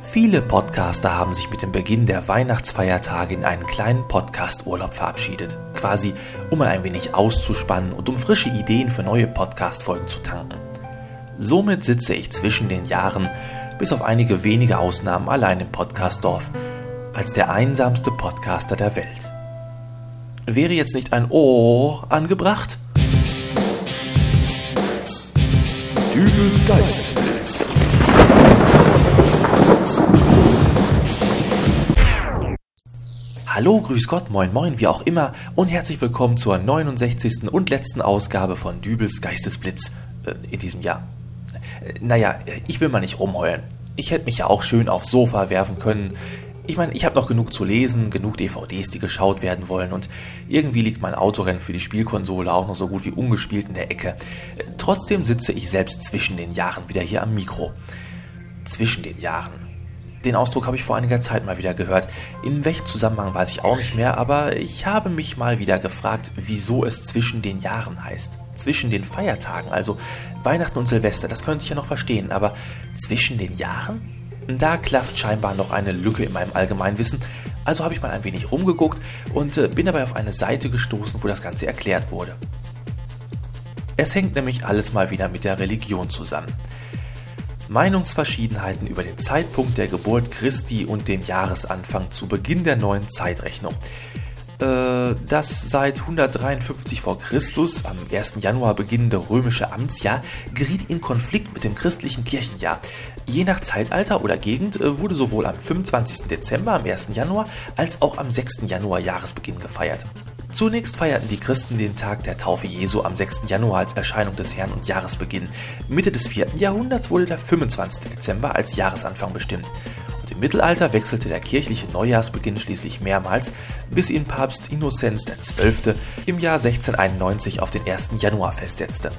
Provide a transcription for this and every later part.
Viele Podcaster haben sich mit dem Beginn der Weihnachtsfeiertage in einen kleinen Podcast-Urlaub verabschiedet. Quasi, um ein wenig auszuspannen und um frische Ideen für neue Podcast-Folgen zu tanken. Somit sitze ich zwischen den Jahren, bis auf einige wenige Ausnahmen, allein im Podcastdorf, als der einsamste Podcaster der Welt. Wäre jetzt nicht ein Oh angebracht? Dübels Geist. Hallo, grüß Gott, moin moin, wie auch immer und herzlich willkommen zur 69. und letzten Ausgabe von Dübels Geistesblitz äh, in diesem Jahr. Äh, naja, ich will mal nicht rumheulen. Ich hätte mich ja auch schön aufs Sofa werfen können. Ich meine, ich habe noch genug zu lesen, genug DVDs, die geschaut werden wollen und irgendwie liegt mein Autorennen für die Spielkonsole auch noch so gut wie ungespielt in der Ecke. Äh, trotzdem sitze ich selbst zwischen den Jahren wieder hier am Mikro. Zwischen den Jahren. Den Ausdruck habe ich vor einiger Zeit mal wieder gehört. In welchem Zusammenhang weiß ich auch nicht mehr, aber ich habe mich mal wieder gefragt, wieso es zwischen den Jahren heißt. Zwischen den Feiertagen, also Weihnachten und Silvester, das könnte ich ja noch verstehen, aber zwischen den Jahren? Da klafft scheinbar noch eine Lücke in meinem Allgemeinwissen, also habe ich mal ein wenig rumgeguckt und äh, bin dabei auf eine Seite gestoßen, wo das Ganze erklärt wurde. Es hängt nämlich alles mal wieder mit der Religion zusammen. Meinungsverschiedenheiten über den Zeitpunkt der Geburt Christi und den Jahresanfang zu Beginn der neuen Zeitrechnung. Äh, das seit 153 v. Chr. am 1. Januar beginnende römische Amtsjahr geriet in Konflikt mit dem christlichen Kirchenjahr. Je nach Zeitalter oder Gegend äh, wurde sowohl am 25. Dezember, am 1. Januar, als auch am 6. Januar Jahresbeginn gefeiert. Zunächst feierten die Christen den Tag der Taufe Jesu am 6. Januar als Erscheinung des Herrn und Jahresbeginn. Mitte des 4. Jahrhunderts wurde der 25. Dezember als Jahresanfang bestimmt. Und im Mittelalter wechselte der kirchliche Neujahrsbeginn schließlich mehrmals, bis ihn Papst Innozenz XII. im Jahr 1691 auf den 1. Januar festsetzte.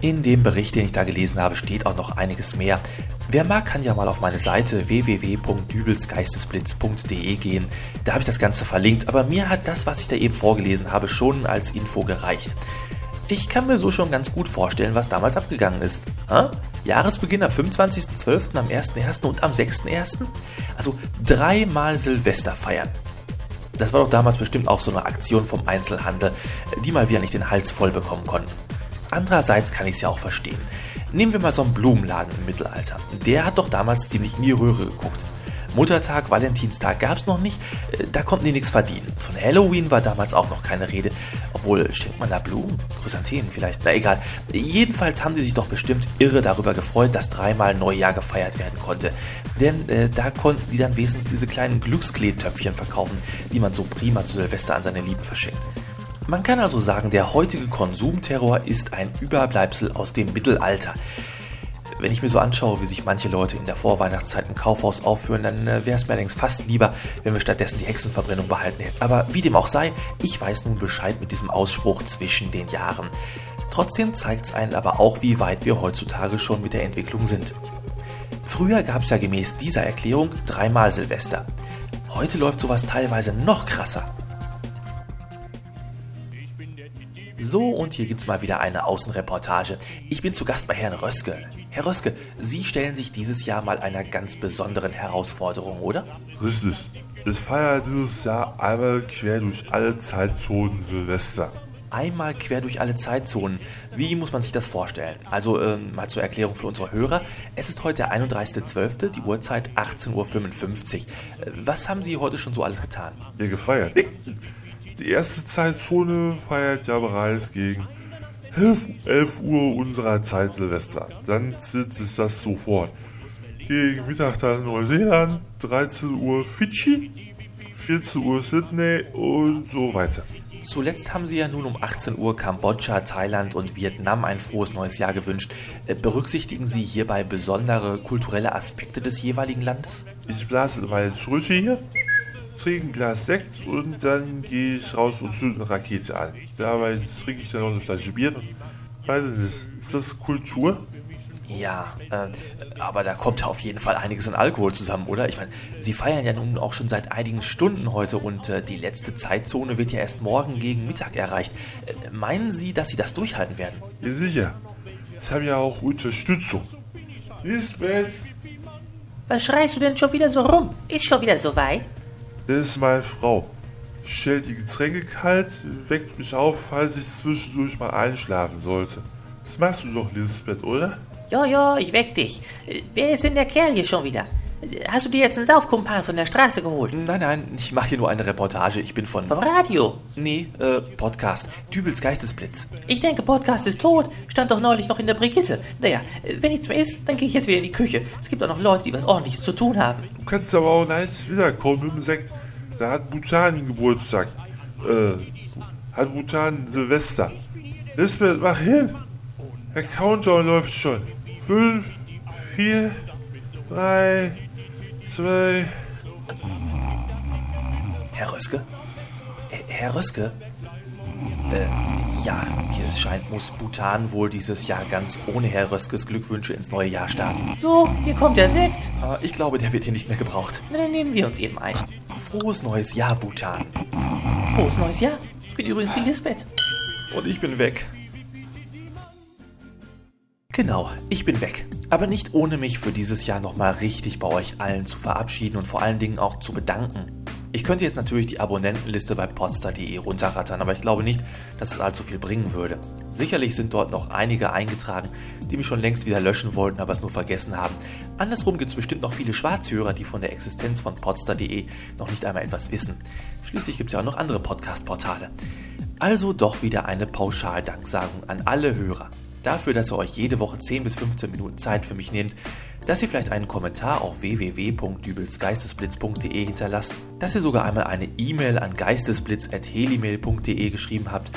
In dem Bericht, den ich da gelesen habe, steht auch noch einiges mehr. Wer mag, kann ja mal auf meine Seite www.dübelsgeistesblitz.de gehen. Da habe ich das Ganze verlinkt, aber mir hat das, was ich da eben vorgelesen habe, schon als Info gereicht. Ich kann mir so schon ganz gut vorstellen, was damals abgegangen ist. Ha? Jahresbeginn am 25.12., am 1.1. und am 6.1.? Also dreimal Silvester feiern. Das war doch damals bestimmt auch so eine Aktion vom Einzelhandel, die mal wieder nicht den Hals voll bekommen konnten. Andererseits kann ich es ja auch verstehen. Nehmen wir mal so einen Blumenladen im Mittelalter. Der hat doch damals ziemlich in die Röhre geguckt. Muttertag, Valentinstag gab es noch nicht, äh, da konnten die nichts verdienen. Von Halloween war damals auch noch keine Rede. Obwohl, schenkt man da Blumen? Chrysanthemen vielleicht? Na egal. Jedenfalls haben die sich doch bestimmt irre darüber gefreut, dass dreimal Neujahr gefeiert werden konnte. Denn äh, da konnten die dann wenigstens diese kleinen Glückskleetöpfchen verkaufen, die man so prima zu Silvester an seine Lieben verschenkt. Man kann also sagen, der heutige Konsumterror ist ein Überbleibsel aus dem Mittelalter. Wenn ich mir so anschaue, wie sich manche Leute in der Vorweihnachtszeit im Kaufhaus aufführen, dann äh, wäre es mir allerdings fast lieber, wenn wir stattdessen die Hexenverbrennung behalten hätten. Aber wie dem auch sei, ich weiß nun Bescheid mit diesem Ausspruch zwischen den Jahren. Trotzdem zeigt es einen aber auch, wie weit wir heutzutage schon mit der Entwicklung sind. Früher gab es ja gemäß dieser Erklärung dreimal Silvester. Heute läuft sowas teilweise noch krasser. So, und hier gibt es mal wieder eine Außenreportage. Ich bin zu Gast bei Herrn Röske. Herr Röske, Sie stellen sich dieses Jahr mal einer ganz besonderen Herausforderung, oder? Richtig. Ich feiere dieses Jahr einmal quer durch alle Zeitzonen Silvester. Einmal quer durch alle Zeitzonen. Wie muss man sich das vorstellen? Also ähm, mal zur Erklärung für unsere Hörer. Es ist heute der 31.12., die Uhrzeit 18.55 Uhr. Äh, was haben Sie heute schon so alles getan? Ja, gefeiert. Die erste Zeitzone feiert ja bereits gegen 11, 11 Uhr unserer Zeit Silvester. Dann zieht sich das sofort. Gegen Mittag dann Neuseeland, 13 Uhr Fidschi, 14 Uhr Sydney und so weiter. Zuletzt haben Sie ja nun um 18 Uhr Kambodscha, Thailand und Vietnam ein frohes neues Jahr gewünscht. Äh, berücksichtigen Sie hierbei besondere kulturelle Aspekte des jeweiligen Landes? Ich blase meine Tröte hier trinke ein Glas Sekt und dann gehe ich raus und zünde eine Rakete an. Dabei trinke ich dann noch eine Flasche Bier. Weiß ich nicht, ist das Kultur? Ja, äh, aber da kommt ja auf jeden Fall einiges an Alkohol zusammen, oder? Ich meine, Sie feiern ja nun auch schon seit einigen Stunden heute und äh, die letzte Zeitzone wird ja erst morgen gegen Mittag erreicht. Äh, meinen Sie, dass Sie das durchhalten werden? Ja, sicher. Ich habe ja auch Unterstützung. Lisbeth! Was schreist du denn schon wieder so rum? Ist schon wieder so weit? Das ist meine Frau. Stellt die Getränke kalt, weckt mich auf, falls ich zwischendurch mal einschlafen sollte. Das machst du doch, Lisbeth, oder? Jo, jo, ich weck dich. Äh, Wer ist denn der Kerl hier schon wieder? Hast du dir jetzt einen Saufkumpan von der Straße geholt? Nein, nein, ich mache hier nur eine Reportage. Ich bin von... Vom Radio? Nee, äh, Podcast. Dübels Geistesblitz. Ich denke, Podcast ist tot. Stand doch neulich noch in der Brigitte. Naja, wenn nichts mehr ist, dann gehe ich jetzt wieder in die Küche. Es gibt auch noch Leute, die was ordentliches zu tun haben. Du kannst aber auch leicht wiederkommen mit dem Sekt. Da hat Bhutan Geburtstag. Äh, hat Bhutan Silvester. Lisbeth, mach hin. Der Countdown läuft schon. Fünf, vier, drei, zwei. Herr Röske? Herr Röske? Äh, ja, wie es scheint, muss Bhutan wohl dieses Jahr ganz ohne Herr Röskes Glückwünsche ins neue Jahr starten. So, hier kommt der Sekt. Äh, ich glaube, der wird hier nicht mehr gebraucht. Na, dann nehmen wir uns eben ein. Frohes neues Jahr, Bhutan. Frohes neues Jahr. Ich bin übrigens die Lisbeth. Und ich bin weg. Genau, ich bin weg. Aber nicht ohne mich für dieses Jahr nochmal richtig bei euch allen zu verabschieden und vor allen Dingen auch zu bedanken. Ich könnte jetzt natürlich die Abonnentenliste bei podstar.de runterrattern, aber ich glaube nicht, dass es allzu viel bringen würde. Sicherlich sind dort noch einige eingetragen, die mich schon längst wieder löschen wollten, aber es nur vergessen haben. Andersrum gibt es bestimmt noch viele Schwarzhörer, die von der Existenz von podstar.de noch nicht einmal etwas wissen. Schließlich gibt es ja auch noch andere Podcast-Portale. Also doch wieder eine Pauschaldanksagung an alle Hörer. Dafür, dass ihr euch jede Woche 10 bis 15 Minuten Zeit für mich nehmt, dass ihr vielleicht einen Kommentar auf www.dübelsgeistesblitz.de hinterlasst, dass ihr sogar einmal eine E-Mail an geistesblitz.helimail.de geschrieben habt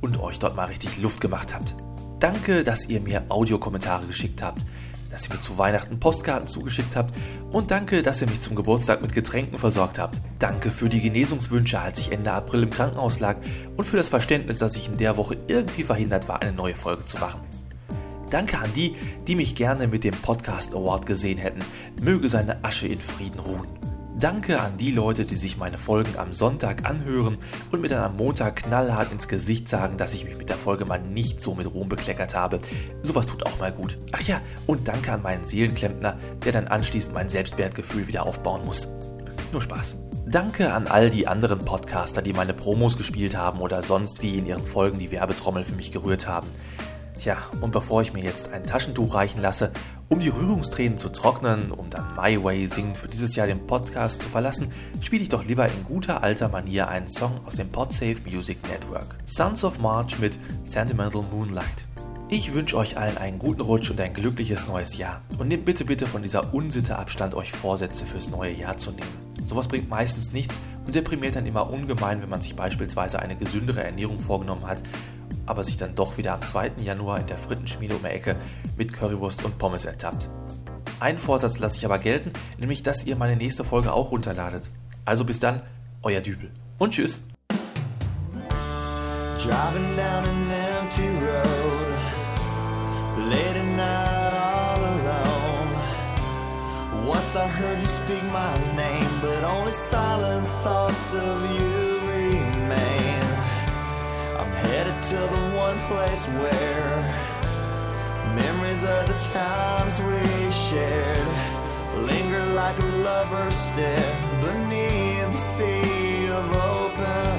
und euch dort mal richtig Luft gemacht habt. Danke, dass ihr mir Audiokommentare geschickt habt, dass ihr mir zu Weihnachten Postkarten zugeschickt habt und danke, dass ihr mich zum Geburtstag mit Getränken versorgt habt. Danke für die Genesungswünsche, als ich Ende April im Krankenhaus lag und für das Verständnis, dass ich in der Woche irgendwie verhindert war, eine neue Folge zu machen. Danke an die, die mich gerne mit dem Podcast Award gesehen hätten. Möge seine Asche in Frieden ruhen. Danke an die Leute, die sich meine Folgen am Sonntag anhören und mir dann am Montag knallhart ins Gesicht sagen, dass ich mich mit der Folge mal nicht so mit Ruhm bekleckert habe. Sowas tut auch mal gut. Ach ja, und danke an meinen Seelenklempner, der dann anschließend mein Selbstwertgefühl wieder aufbauen muss. Nur Spaß. Danke an all die anderen Podcaster, die meine Promos gespielt haben oder sonst wie in ihren Folgen die Werbetrommel für mich gerührt haben. Tja, und bevor ich mir jetzt ein Taschentuch reichen lasse, um die Rührungstränen zu trocknen, um dann My Way singend für dieses Jahr den Podcast zu verlassen, spiele ich doch lieber in guter alter Manier einen Song aus dem Podsafe Music Network. Sons of March mit Sentimental Moonlight. Ich wünsche euch allen einen guten Rutsch und ein glückliches neues Jahr. Und nehmt bitte bitte von dieser Unsitte Abstand, euch Vorsätze fürs neue Jahr zu nehmen. Sowas bringt meistens nichts und deprimiert dann immer ungemein, wenn man sich beispielsweise eine gesündere Ernährung vorgenommen hat aber sich dann doch wieder am 2. Januar in der Frittenschmiede um die Ecke mit Currywurst und Pommes ertappt. Einen Vorsatz lasse ich aber gelten, nämlich dass ihr meine nächste Folge auch runterladet. Also bis dann, euer Dübel. Und tschüss. Driving down an empty road, late at night all alone. Once I heard you speak my name, but only silent thoughts of you remain. To the one place where memories of the times we shared. Linger like a lover's stare beneath the sea of open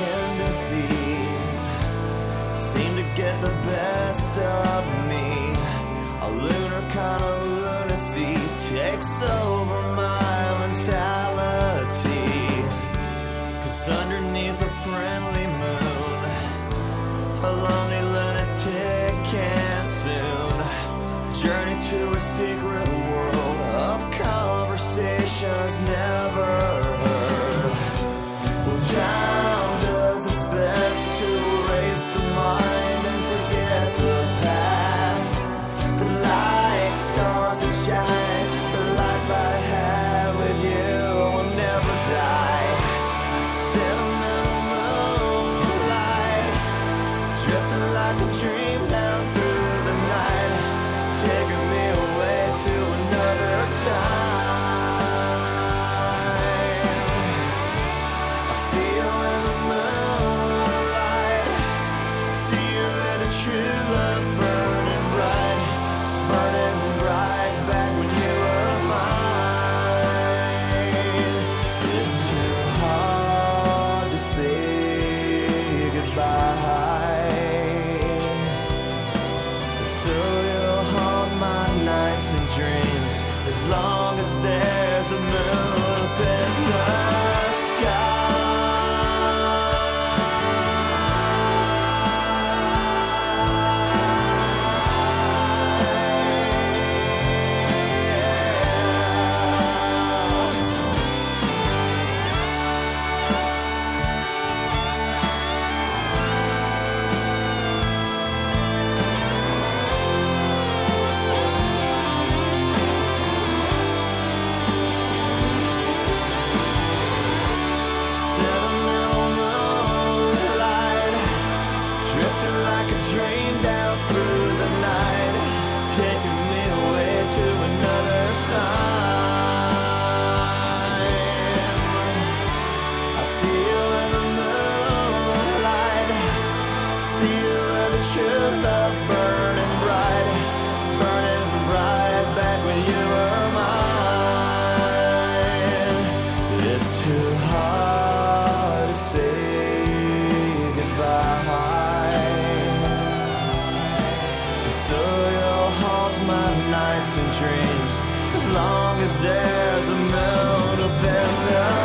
tendencies seem to get the best of me. A lunar kind of lunacy takes over. and dreams as long as there's a moon. and dreams as long as there's a metal bender.